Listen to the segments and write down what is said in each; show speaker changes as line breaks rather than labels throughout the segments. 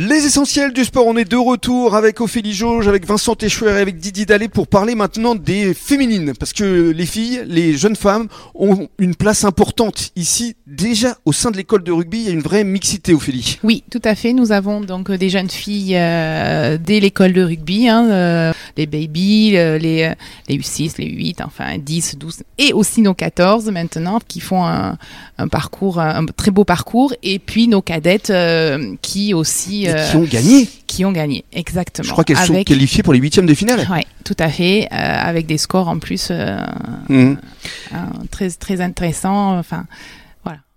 Les essentiels du sport, on est de retour avec Ophélie Jauge, avec Vincent Téchouer et avec Didier Dallet pour parler maintenant des féminines. Parce que les filles, les jeunes femmes ont une place importante ici. Déjà, au sein de l'école de rugby, il y a une vraie mixité, Ophélie.
Oui, tout à fait. Nous avons donc des jeunes filles euh, dès l'école de rugby, hein, euh, les baby, euh, les, les U6, les U8, enfin 10, 12 et aussi nos 14 maintenant qui font un, parcours, un très beau parcours. Et puis nos cadettes euh, qui aussi
Et
euh,
qui ont gagné.
qui ont gagné, exactement.
Je crois qu'elles sont qualifiées pour les huitièmes de finale.
Ouais, tout à fait, euh, avec des scores en plus euh,
Mhm.
euh, très très intéressants. Enfin,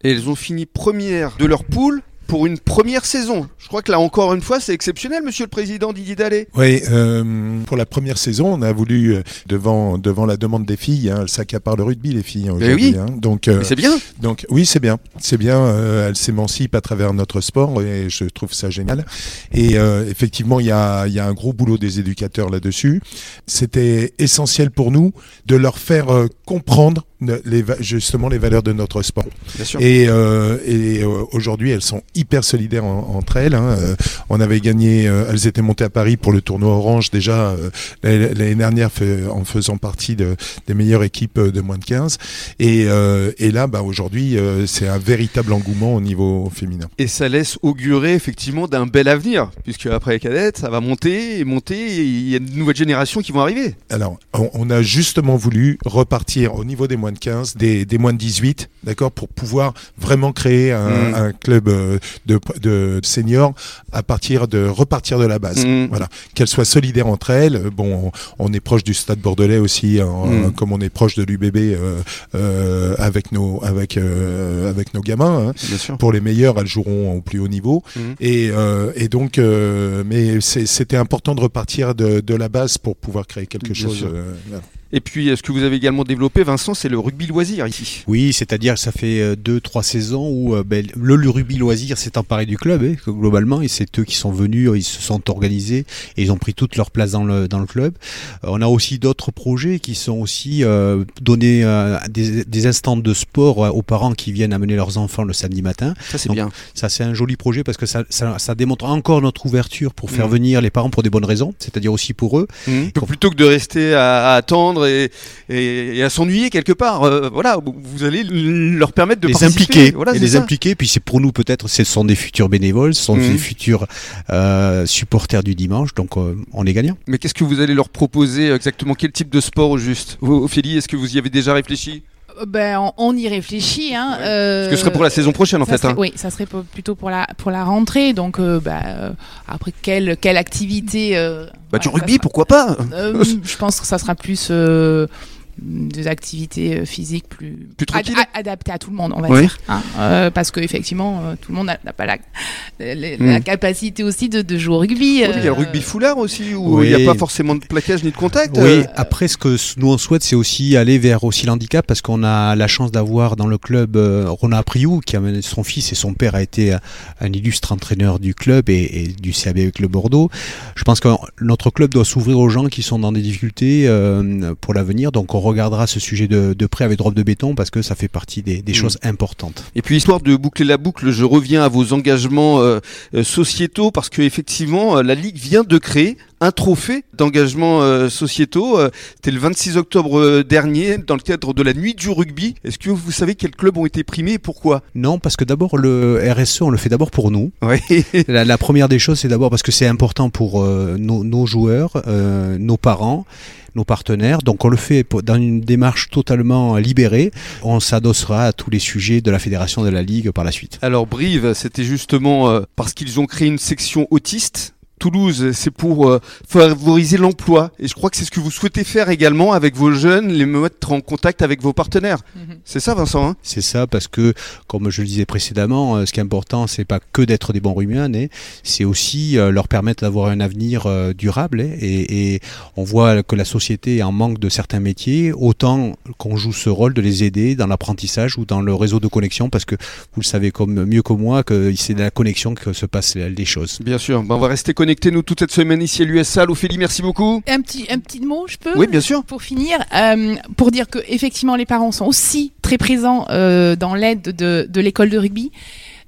Et elles ont fini première de leur poule pour une première saison. Je crois que là encore une fois, c'est exceptionnel, monsieur le président Didier Dallet.
Oui, euh, pour la première saison, on a voulu, euh, devant, devant la demande des filles, hein, elles s'accaparent le rugby, les filles, hein, aujourd'hui.
oui.
hein. donc, euh,
c'est bien.
donc, oui, c'est bien. C'est bien. elles s'émancipent à travers notre sport et je trouve ça génial. Et effectivement, il y a, il y a un gros boulot des éducateurs là-dessus. C'était essentiel pour nous de leur faire comprendre les, justement les valeurs de notre sport.
Bien sûr.
Et, euh, et euh, aujourd'hui, elles sont hyper solidaires en- entre elles. hein. Euh, on avait gagné, elles étaient montées à Paris pour le tournoi Orange déjà l'année dernière en faisant partie de, des meilleures équipes de moins de 15. Et, euh, et là, bah, aujourd'hui, c'est un véritable engouement au niveau féminin.
Et ça laisse augurer effectivement d'un bel avenir, puisque après les cadettes, ça va monter et monter, et il y a de nouvelles générations qui vont arriver.
Alors, on, on a justement voulu repartir au niveau des moins de 15, des, des moins de 18, d'accord, pour pouvoir vraiment créer un,
Mm.
un club euh, de, de seniors à partir de repartir de la base.
Mm.
Voilà, qu'elles soient solidaires entre elles. Bon, on, on est proche du Stade Bordelais aussi, hein,
Mm.
euh, comme on est proche de l'UBB euh, euh, avec nos avec euh, avec nos gamins. hein.
Bien sûr.
Pour les meilleurs, elles joueront au plus haut niveau. Et, et donc, mais c'était important de repartir de, de la base pour pouvoir créer quelque
Bien
chose. voilà.
Et puis, ce que vous avez également développé, Vincent, c'est le rugby loisir ici?
Oui, c'est-à-dire que ça fait euh, deux, trois saisons où euh, ben, le, le rugby loisir s'est emparé du club, hein, globalement, et c'est eux qui sont venus, ils se sont organisés et ils ont pris toute leur place dans le, dans le club. Euh, on a aussi d'autres projets qui sont aussi euh, donnés euh, des, des instants de sport euh, aux parents qui viennent amener leurs enfants le samedi matin.
Ça, c'est bien.
Ça, c'est un joli projet parce que ça, ça, ça démontre encore notre ouverture pour faire
Mhm.
venir les parents pour des bonnes raisons, c'est-à-dire aussi pour eux.
Mhm. Plutôt que de rester à, à attendre et, et- et à s'ennuyer quelque part, euh, voilà, vous allez leur permettre de
les
participer.
impliquer
Voilà,
et les
ça.
impliquer puis c'est pour nous peut-être ce sont des futurs bénévoles ce sont
Mhm.
des futurs euh, supporters du dimanche donc euh, on est gagnant
Mais qu'est-ce que vous allez leur proposer exactement? Quel type de sport au juste? Ophélie, est-ce que vous y avez déjà réfléchi?
Ben, on, on y réfléchit. Hein,
Ouais.
euh,
Ce que ce serait pour la saison prochaine en fait.
serait-
hein.
Oui, ça serait pour- plutôt pour la pour la rentrée. Donc, euh, bah, euh, après quelle quelle activité euh,
Bah, du rugby,
sera-
pourquoi pas
Euh, je pense que ça sera plus euh, des activités euh, physiques plus,
Plus
ad- adaptées à tout le monde, on va
Oui.
dire. hein. Euh, parce qu'effectivement, tout le monde n'a pas la, la, la
Mm.
capacité aussi de, de jouer au rugby.
Oui, Il y a le
euh,
rugby foulard aussi, où il n'y a pas forcément de plaquage ni de contact.
oui
euh.
après ce que nous on souhaite c'est aussi aller vers aussi l'handicap parce qu'on a la chance d'avoir dans le club euh, Rona Priou qui a mené son fils et son père a été euh, un illustre entraîneur du club et, et du CAB avec le Bordeaux je pense que notre club doit s'ouvrir aux gens qui sont dans des difficultés euh, pour l'avenir donc on regardera ce sujet de, de près avec drop de béton parce que ça fait partie des, des
Mm.
choses importantes
Et puis histoire de boucler la boucle, je reviens à vos engagements euh, euh, sociétaux parce que effectivement euh, la ligue vient de créer un trophée d'engagement euh, sociétaux. Euh, C'était le 26 octobre euh, dernier dans le cadre de la nuit du rugby. Est-ce que vous savez quels clubs ont été primés et pourquoi?
Non parce que d'abord le RSE on le fait d'abord pour nous. La, la première des choses, c'est d'abord parce que c'est important pour euh, nos, nos joueurs, euh, nos parents, nos partenaires. Donc on le fait dans une démarche totalement libérée. On s'adossera à tous les sujets de la fédération de la ligue par la suite.
Alors Brive, c'était justement euh, parce qu'ils ont créé une section autiste. Toulouse, c'est pour euh, favoriser l'emploi. Et je crois que c'est ce que vous souhaitez faire également avec vos jeunes, les mettre en contact avec vos partenaires.
Mhm.
C'est ça, Vincent hein?
C'est ça parce que, comme je le disais précédemment, euh, ce qui est important, c'est pas que d'être des bons rugbyman, hein, c'est aussi euh, leur permettre d'avoir un avenir durable. hein, et, et on voit que la société est en manque de certains métiers, autant qu'on joue ce rôle de les aider dans l'apprentissage ou dans le réseau de connexion, parce que vous le savez comme mieux que moi que c'est de la connexion que se passent les les choses.
Bien sûr. Ben, on va rester connectés nous toute cette semaine ici à l'USA. Ophélie, merci beaucoup.
Un petit, un petit mot, je peux
Oui, bien sûr.
Pour finir, euh, pour dire que effectivement les parents sont aussi très présents euh, dans l'aide de, de l'école de rugby.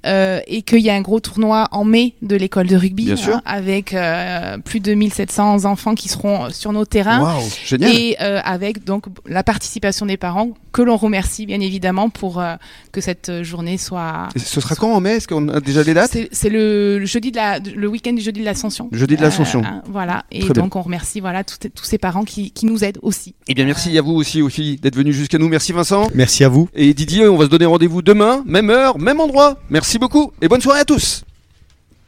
Euh, et qu'il y a un gros tournoi en mai de l'école de rugby
Bien sûr.
hein, avec euh, plus de 1700 enfants qui seront sur nos terrains.
Waouh, génial.
Et euh, avec donc la participation des parents que l'on remercie bien évidemment pour euh, que cette journée soit.
Et ce sera quand en mai? Est-ce qu'on a déjà les dates?
C'est le, le jeudi de la, le week-end du jeudi de l'Ascension.
Jeudi de l'Ascension.
voilà. Et
Très bien.
donc on remercie voilà tous ces parents qui, qui nous aident aussi.
Eh bien, merci à vous aussi, aux filles, d'être venus jusqu'à nous. Merci Vincent.
Merci à vous.
Et Didier, on va se donner rendez-vous demain, même heure, même endroit. Merci beaucoup et bonne soirée à tous.